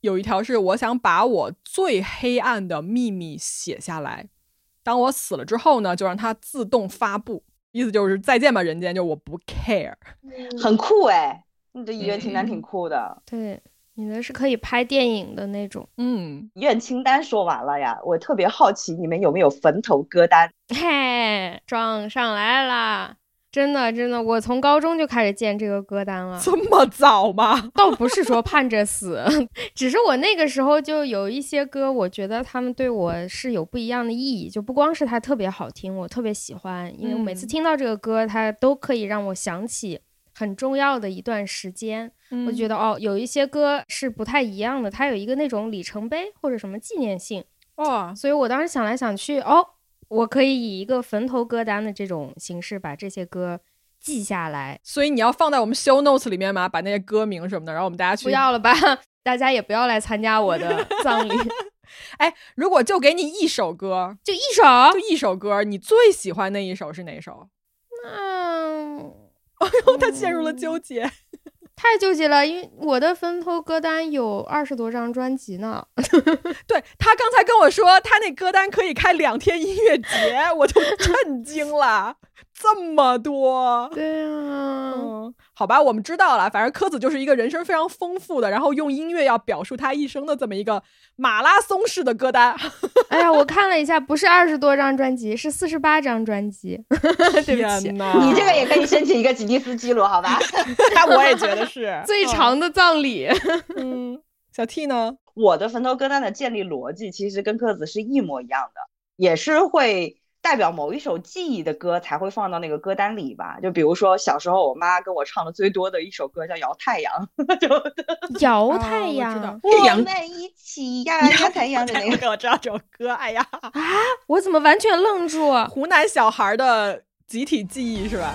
有一条是我想把我最黑暗的秘密写下来，当我死了之后呢，就让它自动发布，意思就是再见吧人间，就我不 care。[laughs] 很酷哎，你的遗愿清单挺酷的。对，你的是可以拍电影的那种。嗯，愿清单说完了呀，我特别好奇你们有没有坟头歌单？嘿，撞上来啦！真的，真的，我从高中就开始建这个歌单了。这么早吗？[laughs] 倒不是说盼着死，只是我那个时候就有一些歌，我觉得他们对我是有不一样的意义。就不光是它特别好听，我特别喜欢，因为我每次嗯听到这个歌，它都可以让我想起很重要的一段时间。我觉得得哦，有一些歌是不太一样的，它有一个那种里程碑或者什么纪念性。哦，所以我当时想来想去，哦，我可以以一个坟头歌单的这种形式把这些歌记下来。所以你要放在我们 show notes 里面吗？把那些歌名什么的，然后我们大家去不。要了吧，[laughs] 大家也不要来参加我的 [laughs] 葬礼，哎，如果就给你一首歌，就一首。就一首歌，你最喜欢那一首是哪首？[laughs] 嗯，他陷入了纠结。太纠结了，因为我的分头歌单有二十多张专辑呢。[laughs] 对他刚才跟我说，他那歌单可以开两天音乐节，我就震惊了，这么多。对啊，嗯，好吧，我们知道了。反正柯子就是一个人生非常丰富的，然后用音乐要表述他一生的这么一个马拉松式的歌单。[laughs] 哎呀，我看了一下，不是二十多张专辑，是四十八张专辑。[laughs] 对不起天，哪，你这个也可以申请一个吉尼斯纪录，好吧？[laughs] 我也觉得是最。长的葬礼。嗯，小 T 呢？我的坟头歌单的建立逻辑其实跟柯子是一模一样的，也是会代表某一首记忆的歌才会放到那个歌单里吧。就比如说小时候我妈跟我唱的最多的一首歌叫《摇太阳》，[laughs] 就 [laughs] [laughs] 摇太阳，我们一起呀摇太阳的那个。个我知道这首歌，哎呀啊，我怎么完全愣住？湖南小孩的集体记忆是吧？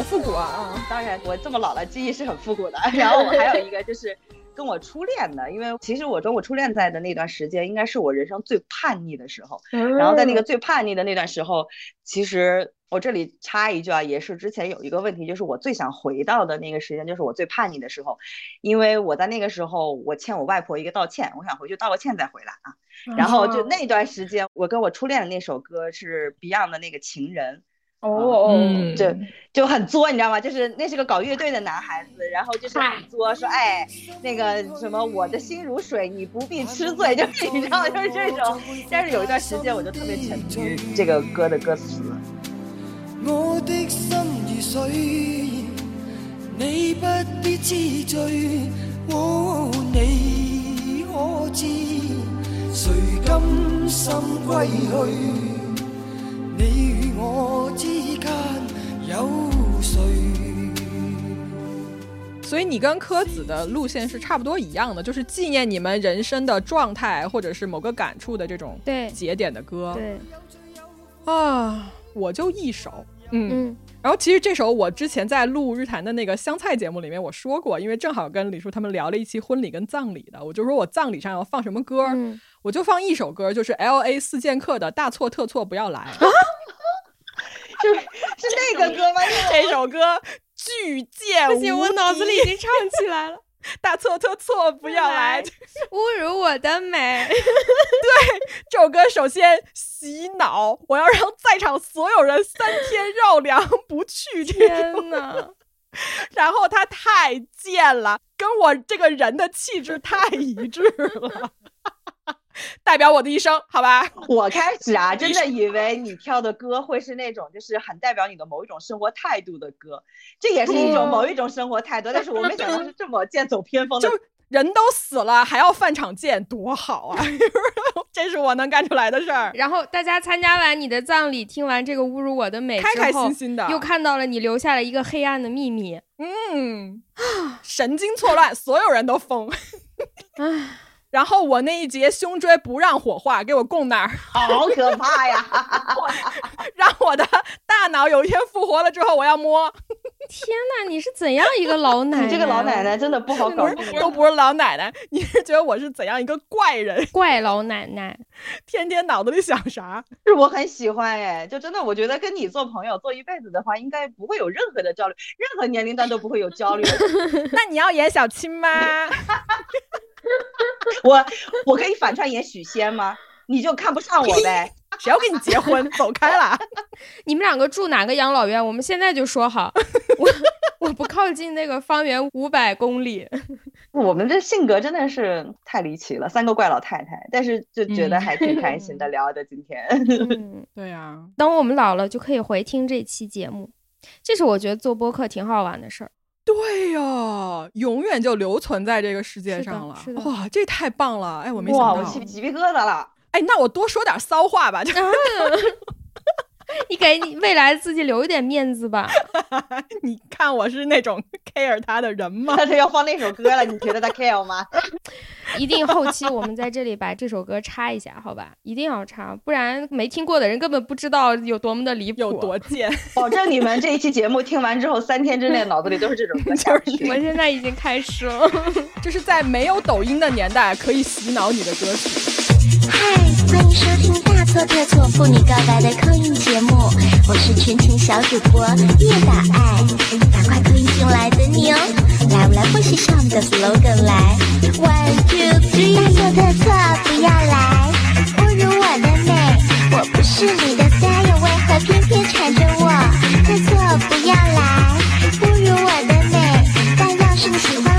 好复古啊！嗯当然，我这么老了，记忆是很复古的。[laughs] 然后我还有一个就是跟我初恋的，因为其实我跟我初恋在的那段时间，应该是我人生最叛逆的时候。然后在那个最叛逆的那段时候，其实我这里插一句啊，也是之前有一个问题，就是我最想回到的那个时间，就是我最叛逆的时候，因为我在那个时候我欠我外婆一个道歉，我想回去道个歉再回来啊。然后就那段时间，我跟我初恋的那首歌是 Beyond 的那个《情人》。哦嗯就就很作，你知道吗？就是那是个搞乐队的男孩子，然后就是很作，说哎，那个什么，我的心如水，你不必吃醉，[laughs] 就是你知道，就是这种。但是有一段时间，我就特别沉迷于这个歌的歌词。我的心如水，你不必痴醉。哦，你可知，谁甘心归去？所以你跟柯子的路线是差不多一样的，就是纪念你们人生的状态或者是某个感触的这种对。节点的歌。对，啊，我就一首，嗯。嗯。然后其实这首我之前在录日坛的那个香菜节目里面我说过，因为正好跟李叔他们聊了一期婚礼跟葬礼的，我就说我葬礼上要放什么歌，嗯，我就放一首歌，就是 L A 四剑客的《大错特错不要来》[laughs] [laughs] 是是那个歌吗？这首歌巨贱不行，我脑子里已经唱起来了。[laughs] 大错特错不要来。侮辱我的美，[laughs] 对这首歌首先洗脑，我要让在场所有人三天绕梁不去。天哪！然后他太贱了，跟我这个人的气质太一致了，[laughs] 代表我的一生，好吧？我开始啊，[laughs] 真的以为你跳的歌会是那种就是很代表你的某一种生活态度的歌，这也是一种某一种生活态度，但是我没想到是这么剑走偏锋的就。人都死了，还要犯场剑，多好啊！[laughs] 这是我能干出来的事儿，然后大家参加完你的葬礼，听完这个侮辱我的美开开之后心心的。又看到了你留下了一个黑暗的秘密。嗯，神经错乱，所有人都疯。唉，然后我那一节胸椎不让火化，给我供那儿，好可怕呀！[laughs] 让我的大脑有一天复活了之后，我要摸。天哪，你是怎样一个老奶奶？你这个老奶奶真的不好搞。都不是老奶奶，你是觉得我是怎样一个怪人？怪老奶奶。[laughs] 天天脑子里想啥？是我很喜欢哎，就真的我觉得跟你做朋友做一辈子的话，应该不会有任何的焦虑，任何年龄段都不会有焦虑。[laughs] 那你要演小青吗？[laughs] 我我可以反串演许仙吗？你就看不上我呗？[laughs] 谁要跟你结婚？走开了！[laughs] 你们两个住哪个养老院？我们现在就说好，我我不靠近那个方圆五百公里。我们这性格真的是太离奇了，三个怪老太太，但是就觉得还挺开心的，[laughs] 聊的今天。嗯，对呀、等我们老了就可以回听这期节目，这是我觉得做播客挺好玩的事儿。对呀、永远就留存在这个世界上了哇，这太棒了！哎，我没哇，想到我起。鸡皮疙瘩了。哎，那我多说点骚话吧，就 [laughs] 你给你未来自己留一点面子吧。你看我是那种 care 他的人吗？他是要放那首歌了，你觉得他 care 吗？一定后期我们在这里把这首歌插一下，好吧？一定要插，不然没听过的人根本不知道有多么的离谱。有多 [laughs] 贱？保证你们这一期节目听完之后，三天之内脑子里都是这种歌下去。我现在已经开始了。[laughs] 这是在没有抖音的年代可以洗脑你的歌曲。收听《大错特错妇女告白》的扣印节目，我是全勤小主播叶打爱，赶快扣印进来等你哦！来，我来复习上面的 slogan 来，one two three，大错特错不要来，侮辱我的美，我不是你的菜，又为何偏偏缠着我？特错不要来，侮辱我的美，但要是你喜欢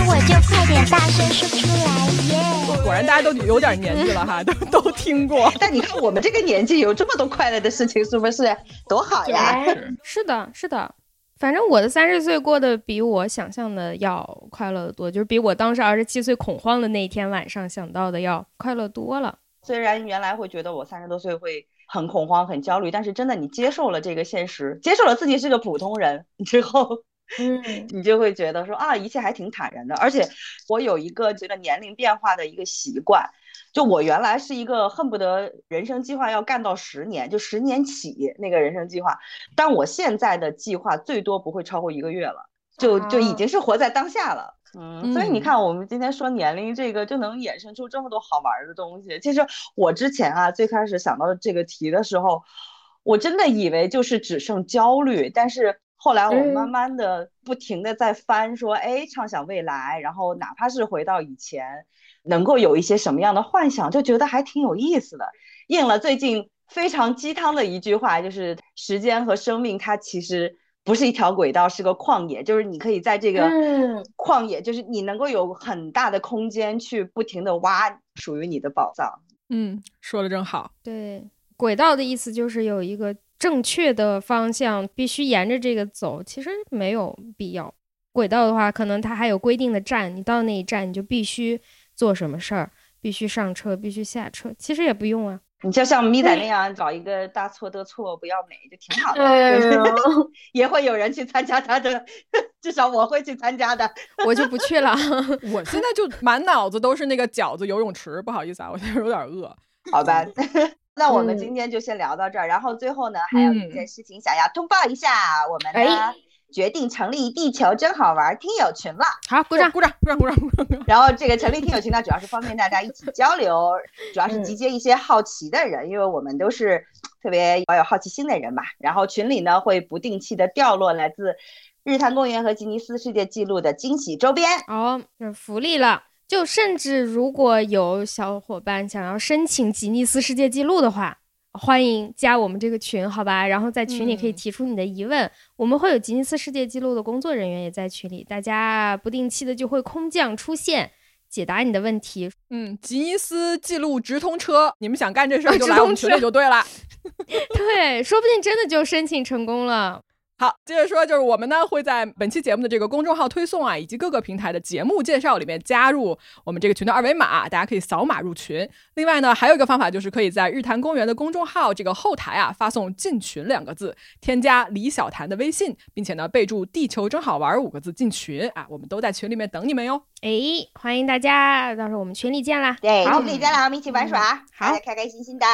大声说出来耶！果然大家都有点年纪了哈，[laughs] 都都听过。但你看我们这个年纪有这么多快乐的事情，是不是多好呀？[laughs] 是的，是的。反正我的三十岁过得比我想象的要快乐得多，就是比我当时二十七岁恐慌的那一天晚上想到的要快乐多了。虽然原来会觉得我三十多岁会很恐慌、很焦虑，但是真的你接受了这个现实，接受了自己是个普通人之后，嗯，你就会觉得说啊，一切还挺坦然的。而且我有一个觉得年龄变化的一个习惯，就我原来是一个恨不得人生计划要干到十年，就十年起那个人生计划，但我现在的计划最多不会超过一个月了，就就已经是活在当下了。嗯，所以你嗯看，我们今天说年龄这个，就能衍生出这么多好玩儿的东西。其实我之前啊，最开始想到这个题的时候，我真的以为就是只剩焦虑，但是后来我慢嗯慢的不停的在翻，说，哎，畅想未来，然后哪怕是回到以前，能够有一些什么样的幻想，就觉得还挺有意思的。应了最近非常鸡汤的一句话，就是时间和生命它其实不是一条轨道，是个旷野，就是你可以在这个嗯旷野，就是你能够有很大的空间去不停的挖属于你的宝藏。嗯，说的真好。对，轨道的意思就是有一个正确的方向，必须沿着这个走。其实没有必要。轨道的话，可能它还有规定的站，你到那一站你就必须做什么事儿，必须上车，必须下车。其实也不用啊。你就像咪仔那样找一个大错特错不要美就挺好的，哎就是呦 [laughs] [laughs] 也会有人去参加他的，[laughs] 至少我会去参加的。我就不去了。我现在就满脑子都是那个饺子游泳池，不好意思啊，我现在有点饿。好吧，那我们嗯今天就先聊到这儿。然后最后呢，还有一嗯件事情想要通报一下，我们呢哎决定成立“地球真好玩”听友群了。好，鼓掌。鼓掌，鼓掌，鼓掌，鼓掌！然后这个成立听友群呢，主要是方便大家一起交流，主要是嗯集结一些好奇的人，因为我们都是特别保有好奇心的人嘛。然后群里呢会不定期的掉落来自日坛公园和吉尼斯世界纪录的惊喜周边。哦，有福利了。就甚至如果有小伙伴想要申请吉尼斯世界纪录的话，欢迎加我们这个群，好吧？然后在群里可以嗯提出你的疑问，我们会有吉尼斯世界纪录的工作人员也在群里，大家不定期的就会空降出现，解答你的问题。嗯，吉尼斯纪录直通车，你们想干这事儿就来我们群里就对了。[laughs] 对，说不定真的就申请成功了。好，接着说，就是我们呢会在本期节目的这个公众号推送啊，以及各个平台的节目介绍里面加入我们这个群的二维码，大家可以扫码入群。另外呢，还有一个方法就是可以在日坛公园的公众号这个后台啊发送“进群”两个字，添加李小谭的微信，并且呢备注“地球真好玩”五个字进群啊，我们都在群里面等你们哟。哎，欢迎大家，到时候我们群里见啦。对，好群里见啦，我们一起玩耍，好大家开开心心的。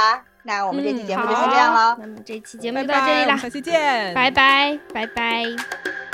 那我们这期节目就嗯先这样了。好那么这期节目就到这里啦拜我们下，期见，拜拜，拜拜。